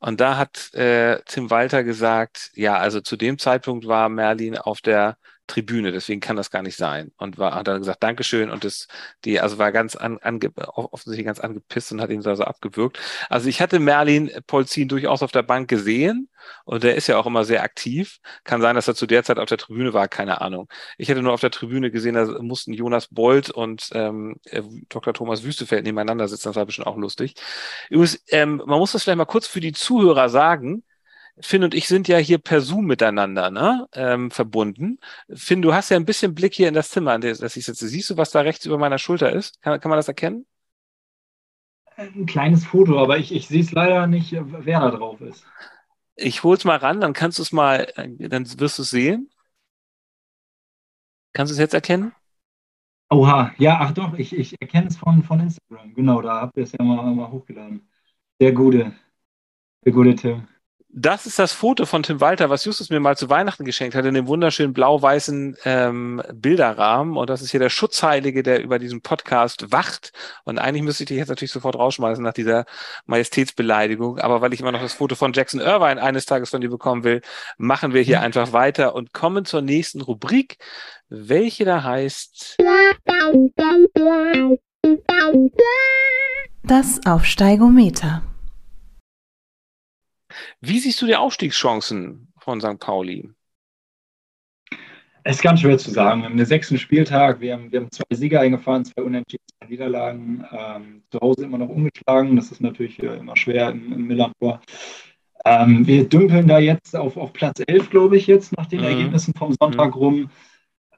Und da hat äh, Tim Walter gesagt, ja, also zu dem Zeitpunkt war Merlin auf der Tribüne, deswegen kann das gar nicht sein. Und war, hat dann gesagt, Dankeschön. Und das, die, also war ganz an, ange, offensichtlich ganz angepisst und hat ihn so also abgewürgt. Also ich hatte Merlin Polzin durchaus auf der Bank gesehen und der ist ja auch immer sehr aktiv. Kann sein, dass er zu der Zeit auf der Tribüne war, keine Ahnung. Ich hätte nur auf der Tribüne gesehen, da mussten Jonas Bolt und ähm, äh, Dr. Thomas Wüstefeld nebeneinander sitzen. Das war bestimmt auch lustig. Übrigens, ähm, man muss das vielleicht mal kurz für die Zuhörer sagen. Finn und ich sind ja hier per Zoom miteinander ne, ähm, verbunden. Finn, du hast ja ein bisschen Blick hier in das Zimmer, an das ich sitze. Siehst du, was da rechts über meiner Schulter ist? Kann, kann man das erkennen? Ein kleines Foto, aber ich, ich sehe es leider nicht, wer da drauf ist. Ich hol's mal ran, dann kannst du es mal, dann wirst du es sehen. Kannst du es jetzt erkennen? Oha, ja, ach doch, ich, ich erkenne es von, von Instagram. Genau, da habt ihr es ja mal, mal hochgeladen. Der gute, der gute Tim. Das ist das Foto von Tim Walter, was Justus mir mal zu Weihnachten geschenkt hat, in dem wunderschönen blau-weißen ähm, Bilderrahmen. Und das ist hier der Schutzheilige, der über diesen Podcast wacht. Und eigentlich müsste ich dich jetzt natürlich sofort rausschmeißen nach dieser Majestätsbeleidigung. Aber weil ich immer noch das Foto von Jackson Irvine eines Tages von dir bekommen will, machen wir hier einfach weiter und kommen zur nächsten Rubrik, welche da heißt. Das Aufsteigometer. Wie siehst du die Aufstiegschancen von St. Pauli? Es ist ganz schwer zu sagen. Wir haben den sechsten Spieltag, wir haben, wir haben zwei Sieger eingefahren, zwei Unentschieden, zwei Niederlagen. Ähm, zu Hause immer noch ungeschlagen. Das ist natürlich äh, immer schwer im, im Millantor. Ähm, wir dümpeln da jetzt auf, auf Platz 11, glaube ich, jetzt nach den mhm. Ergebnissen vom Sonntag mhm. rum.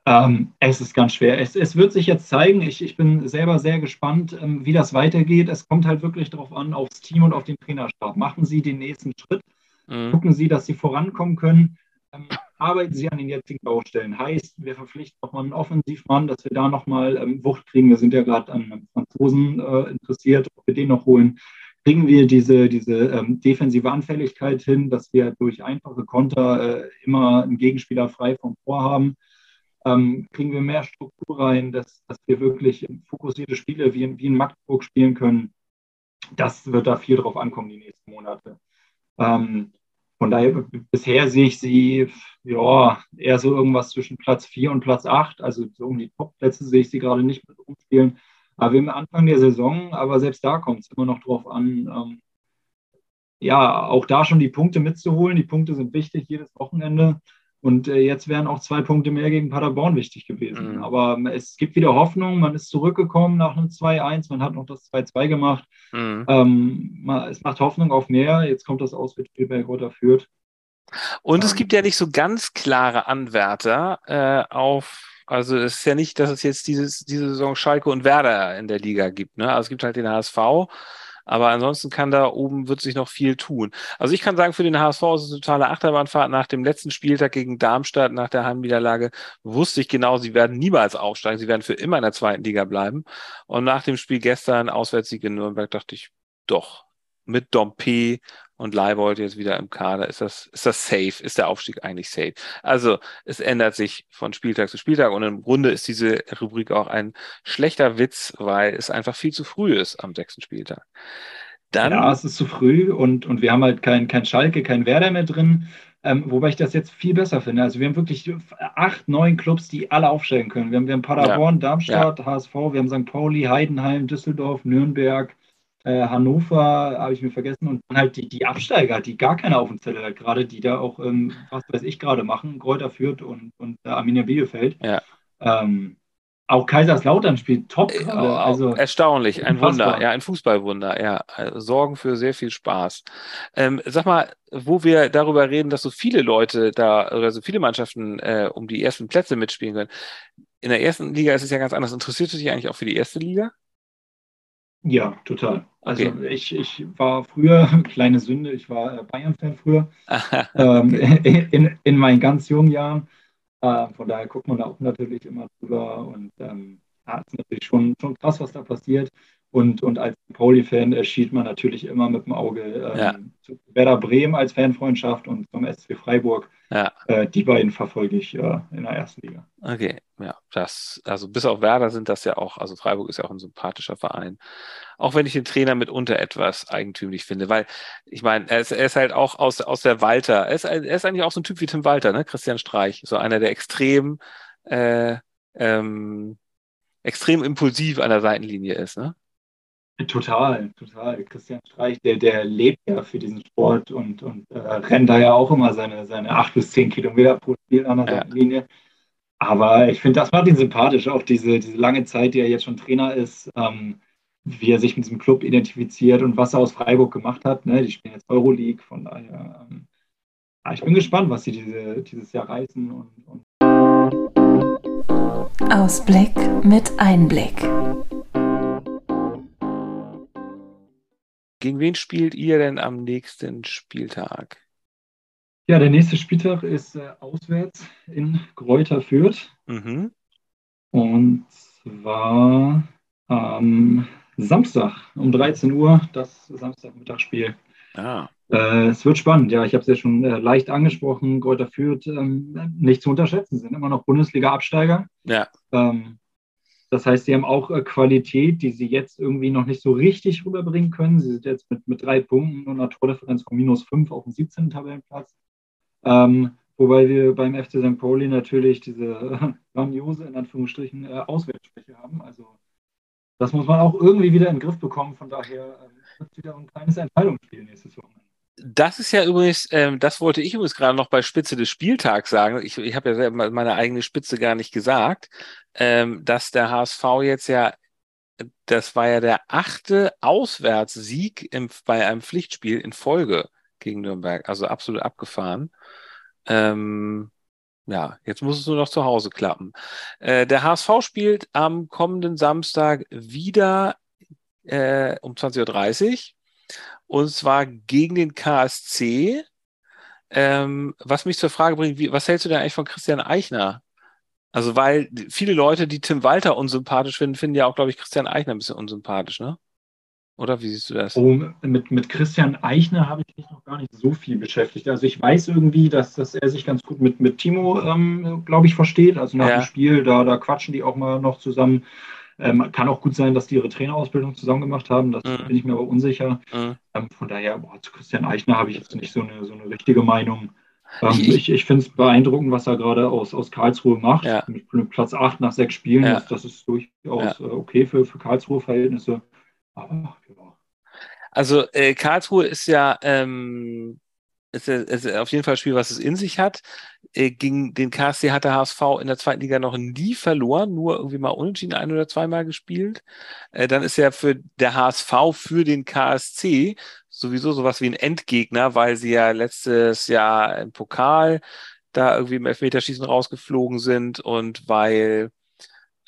Ähm, es ist ganz schwer. Es, es, wird sich jetzt zeigen. Ich, ich bin selber sehr gespannt, ähm, wie das weitergeht. Es kommt halt wirklich darauf an, aufs Team und auf den Trainerstab. Machen Sie den nächsten Schritt. Mhm. Gucken Sie, dass Sie vorankommen können. Ähm, arbeiten Sie an den jetzigen Baustellen. Heißt, wir verpflichten nochmal einen Offensivmann, dass wir da nochmal ähm, Wucht kriegen. Wir sind ja gerade an Franzosen äh, interessiert, ob wir den noch holen. Kriegen wir diese, diese ähm, defensive Anfälligkeit hin, dass wir durch einfache Konter äh, immer einen Gegenspieler frei vom Tor haben? Ähm, kriegen wir mehr Struktur rein, dass, dass wir wirklich fokussierte Spiele wie in, wie in Magdeburg spielen können. Das wird da viel drauf ankommen die nächsten Monate. Ähm, von daher, bisher sehe ich sie ja, eher so irgendwas zwischen Platz 4 und Platz 8. Also so um die Top-Plätze sehe ich sie gerade nicht mit umspielen. Aber wir haben Anfang der Saison, aber selbst da kommt es immer noch drauf an, ähm, ja, auch da schon die Punkte mitzuholen. Die Punkte sind wichtig jedes Wochenende. Und äh, jetzt wären auch zwei Punkte mehr gegen Paderborn wichtig gewesen. Mhm. Aber ähm, es gibt wieder Hoffnung. Man ist zurückgekommen nach einem 2-1. Man hat noch das 2-2 gemacht. Mhm. Ähm, man, es macht Hoffnung auf mehr. Jetzt kommt das Auswärtsspiel bei Rotter Fürth. Und es gibt ja nicht so ganz klare Anwärter äh, auf, also es ist ja nicht, dass es jetzt dieses, diese Saison Schalke und Werder in der Liga gibt. Ne? Also es gibt halt den HSV, aber ansonsten kann da oben, wird sich noch viel tun. Also ich kann sagen, für den HSV ist es eine totale Achterbahnfahrt. Nach dem letzten Spieltag gegen Darmstadt, nach der Heimniederlage, wusste ich genau, sie werden niemals aufsteigen. Sie werden für immer in der zweiten Liga bleiben. Und nach dem Spiel gestern, Auswärtssieg in Nürnberg, dachte ich, doch, mit Dompe und Leibold jetzt wieder im Kader, ist das, ist das safe? Ist der Aufstieg eigentlich safe? Also, es ändert sich von Spieltag zu Spieltag und im Grunde ist diese Rubrik auch ein schlechter Witz, weil es einfach viel zu früh ist am sechsten Spieltag. Dann, ja, es ist zu früh und, und wir haben halt kein, kein Schalke, kein Werder mehr drin. Ähm, wobei ich das jetzt viel besser finde. Also wir haben wirklich acht, neun Clubs, die alle aufstellen können. Wir haben, wir haben Paderborn, ja. Darmstadt, ja. HSV, wir haben St. Pauli, Heidenheim, Düsseldorf, Nürnberg, äh, Hannover habe ich mir vergessen und dann halt die, die Absteiger, die gar keine auf dem Zettel hat, gerade die da auch, ähm, was weiß ich gerade machen, Kräuter Fürth und, und äh, Arminia Bielefeld. Ja. Ähm, auch Kaiserslautern spielt top äh. Also, Erstaunlich, ein Wunder, ja, ein Fußballwunder, ja. Also, sorgen für sehr viel Spaß. Ähm, sag mal, wo wir darüber reden, dass so viele Leute da oder so viele Mannschaften äh, um die ersten Plätze mitspielen können. In der ersten Liga ist es ja ganz anders. Interessiert du dich eigentlich auch für die erste Liga? Ja, total. Also okay. ich, ich war früher, kleine Sünde, ich war äh, Bayern-Fan früher, ähm, in, in meinen ganz jungen Jahren. Äh, von daher guckt man da auch natürlich immer drüber und ähm, ja, ist natürlich schon, schon krass, was da passiert. Und, und als Pauli-Fan schied man natürlich immer mit dem Auge ähm, ja. zu Werder Bremen als Fanfreundschaft und zum SC Freiburg. Ja. Äh, die beiden verfolge ich äh, in der ersten Liga. Okay, ja, das, also bis auf Werder sind das ja auch, also Freiburg ist ja auch ein sympathischer Verein. Auch wenn ich den Trainer mitunter etwas eigentümlich finde, weil ich meine, er ist, er ist halt auch aus, aus der Walter, er ist, er ist eigentlich auch so ein Typ wie Tim Walter, ne? Christian Streich, so einer, der extrem, äh, ähm, extrem impulsiv an der Seitenlinie ist, ne? Total, total. Christian Streich, der, der lebt ja für diesen Sport und, und äh, rennt da ja auch immer seine, seine acht bis zehn Kilometer pro Spiel an der ja. Seitenlinie. Aber ich finde, das macht ihn sympathisch, auch diese, diese lange Zeit, die er jetzt schon Trainer ist, ähm, wie er sich mit diesem Club identifiziert und was er aus Freiburg gemacht hat. Ne? Die spielen jetzt Euroleague, von daher. Ähm, ja, ich bin gespannt, was sie diese, dieses Jahr reißen. Und, und Ausblick mit Einblick. Gegen wen spielt ihr denn am nächsten Spieltag? Ja, der nächste Spieltag ist äh, auswärts in Gräuter Fürth. Mhm. Und zwar am Samstag um 13 Uhr, das Samstagmittagsspiel. Ah. Äh, es wird spannend, ja. Ich habe es ja schon äh, leicht angesprochen. Gräuter Fürth ähm, nicht zu unterschätzen, sind immer noch Bundesliga-Absteiger. Ja. Ähm, das heißt, sie haben auch äh, Qualität, die sie jetzt irgendwie noch nicht so richtig rüberbringen können. Sie sind jetzt mit, mit drei Punkten und einer Tordifferenz von minus fünf auf dem 17. Tabellenplatz. Ähm, wobei wir beim FC St. Pauli natürlich diese äh, grandiose, in Anführungsstrichen, äh, Auswärtsschwäche haben. Also das muss man auch irgendwie wieder in den Griff bekommen. Von daher äh, wird es wieder ein kleines Entscheidungsspiel nächstes Wochenende. Das ist ja übrigens, ähm, das wollte ich übrigens gerade noch bei Spitze des Spieltags sagen. Ich, ich habe ja selber meine eigene Spitze gar nicht gesagt ähm, dass der HSV jetzt ja, das war ja der achte Auswärtssieg im, bei einem Pflichtspiel in Folge gegen Nürnberg, also absolut abgefahren. Ähm, ja, jetzt muss es nur noch zu Hause klappen. Äh, der HSV spielt am kommenden Samstag wieder äh, um 20.30 Uhr und zwar gegen den KSC. Ähm, was mich zur Frage bringt, wie, was hältst du denn eigentlich von Christian Eichner? Also, weil viele Leute, die Tim Walter unsympathisch finden, finden ja auch, glaube ich, Christian Eichner ein bisschen unsympathisch, ne? Oder wie siehst du das? Oh, mit, mit Christian Eichner habe ich mich noch gar nicht so viel beschäftigt. Also ich weiß irgendwie, dass, dass er sich ganz gut mit, mit Timo, ähm, glaube ich, versteht. Also nach ja. dem Spiel, da, da quatschen die auch mal noch zusammen. Ähm, kann auch gut sein, dass die ihre Trainerausbildung zusammen gemacht haben. Das mhm. bin ich mir aber unsicher. Mhm. Ähm, von daher, boah, zu Christian Eichner habe ich jetzt nicht so eine, so eine richtige Meinung. Ähm, Ich- ich finde es beeindruckend, was er gerade aus, aus Karlsruhe macht. Ja. Mit Platz 8 nach sechs Spielen, Ja. das, das ist durchaus äh, okay für, für Karlsruhe-Verhältnisse. Aber ja. Also äh, Karlsruhe ist ja, ähm, ist, ist auf jeden Fall ein Spiel, was es in sich hat. Äh, gegen den KSC hat der HSV in der zweiten Liga noch nie verloren, nur irgendwie mal unentschieden ein oder zweimal gespielt. Äh, dann ist ja für der HSV für den KSC sowieso sowas wie ein Endgegner, weil sie ja letztes Jahr im Pokal da irgendwie im Elfmeterschießen rausgeflogen sind und weil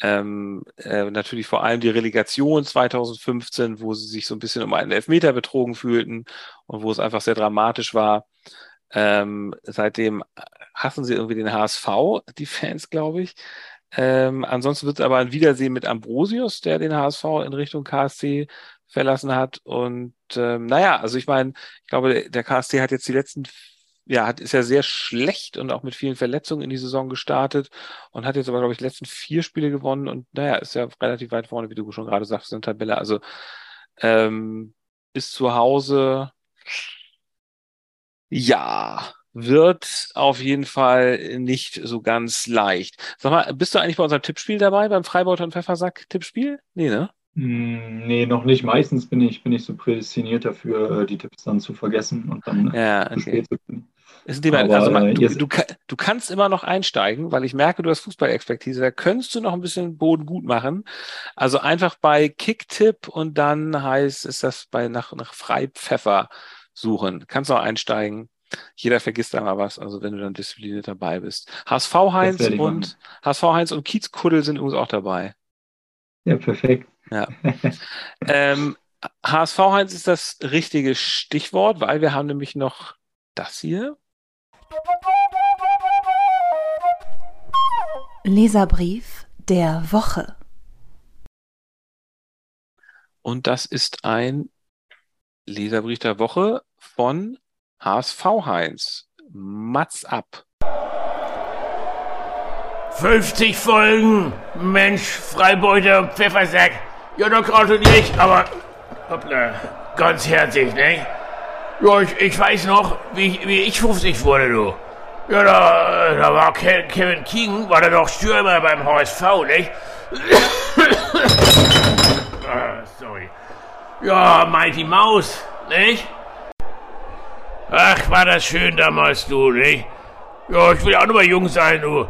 ähm, äh, natürlich vor allem die Relegation 2015, wo sie sich so ein bisschen um einen Elfmeter betrogen fühlten und wo es einfach sehr dramatisch war. Ähm, seitdem hassen sie irgendwie den HSV, die Fans, glaube ich. Ähm, ansonsten wird es aber ein Wiedersehen mit Ambrosius, der den HSV in Richtung KSC verlassen hat. Und ähm, naja, also ich meine, ich glaube, der KSC hat jetzt die letzten, ja, hat, ist ja sehr schlecht und auch mit vielen Verletzungen in die Saison gestartet und hat jetzt aber, glaube ich, die letzten vier Spiele gewonnen und naja, ist ja relativ weit vorne, wie du schon gerade sagst, in der Tabelle. Also ähm, ist zu Hause, ja, wird auf jeden Fall nicht so ganz leicht. Sag mal, bist du eigentlich bei unserem Tippspiel dabei, beim Freibeuter und Pfeffersack-Tippspiel? Nee, ne? Hm, Nee, noch nicht. Meistens bin ich, bin ich so prädestiniert dafür, äh, die Tipps dann zu vergessen und dann Ja, zu okay. spät zu finden. Ist ein Thema. Aber, also man, äh, du, du, du kannst immer noch einsteigen, weil ich merke, du hast Fußballexpertise. Da könntest du noch ein bisschen Boden gut machen. Also einfach bei Kicktipp und dann heißt ist das bei nach, nach Freipfeffer suchen. Kannst noch einsteigen. Jeder vergisst da mal was, also wenn du dann diszipliniert dabei bist. HSV Heinz und HSV Heinz und Kiezkuddel sind übrigens auch dabei. Ja, perfekt. Ähm, HSV Heinz ist das richtige Stichwort, weil wir haben nämlich noch das hier. Leserbrief der Woche. Und das ist ein Leserbrief der Woche von HSV Heinz. Mats ab. 50 Folgen! Mensch, Freibeuter und Pfeffersack. Ja, da gratuliere ich, aber hoppla, ganz herzlich, ne? Ja, ich, ich weiß noch, wie, wie ich 50 wurde, du. Ja, da, da war Ke Kevin King, war da doch Stürmer beim HSV, nicht? ah, sorry. Ja, Mighty Maus, nicht? Ach, war das schön damals, du, nicht? Ja, ich will auch noch mal jung sein, du.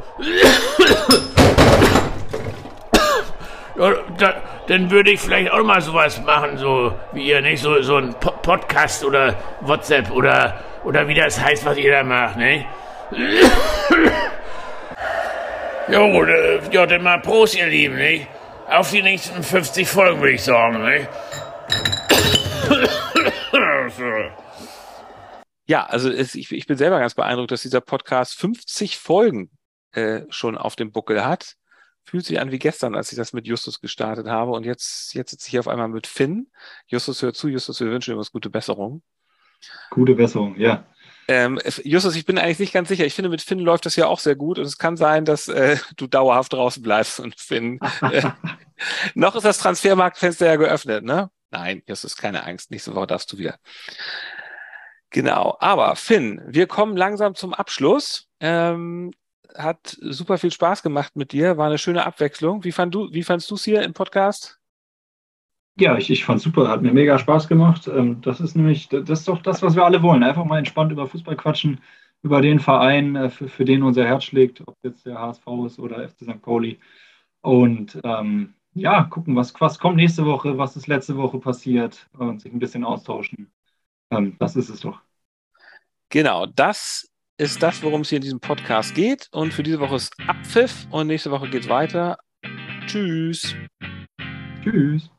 Ja, da, dann würde ich vielleicht auch mal sowas machen, so wie ihr, nicht? So, so ein po Podcast oder WhatsApp oder, oder wie das heißt, was ihr da macht, nicht? Jo, äh, ja, dann mal Prost, ihr Lieben, nicht? Auf die nächsten 50 Folgen, würde ich sagen, nicht? so. Ja, also es, ich, ich bin selber ganz beeindruckt, dass dieser Podcast 50 Folgen äh, schon auf dem Buckel hat. Fühlt sich an wie gestern, als ich das mit Justus gestartet habe. Und jetzt, jetzt sitze ich hier auf einmal mit Finn. Justus, hör zu. Justus, wir wünschen dir was gute Besserung. Gute Besserung, ja. Ähm, Justus, ich bin eigentlich nicht ganz sicher. Ich finde, mit Finn läuft das ja auch sehr gut. Und es kann sein, dass äh, du dauerhaft draußen bleibst. Und Finn, äh, noch ist das Transfermarktfenster ja geöffnet, ne? Nein, Justus, keine Angst. Nächste Woche darfst du wieder. Genau, aber Finn, wir kommen langsam zum Abschluss. Ähm, hat super viel Spaß gemacht mit dir, war eine schöne Abwechslung. Wie, fand du, wie fandst du es hier im Podcast? Ja, ich, ich fand super, hat mir mega Spaß gemacht. Ähm, Das ist nämlich, das ist doch das, was wir alle wollen. Einfach mal entspannt über Fußball quatschen, über den Verein, äh, für, für den unser Herz schlägt, ob jetzt der HSV ist oder FC St. Pauli. Und ähm, ja, gucken, was, was kommt nächste Woche, was ist letzte Woche passiert und sich ein bisschen austauschen. Ähm, Das ist es doch. Genau, das ist das, worum es hier in diesem Podcast geht. Und für diese Woche ist Abpfiff und nächste Woche geht's weiter. Tschüss. Tschüss.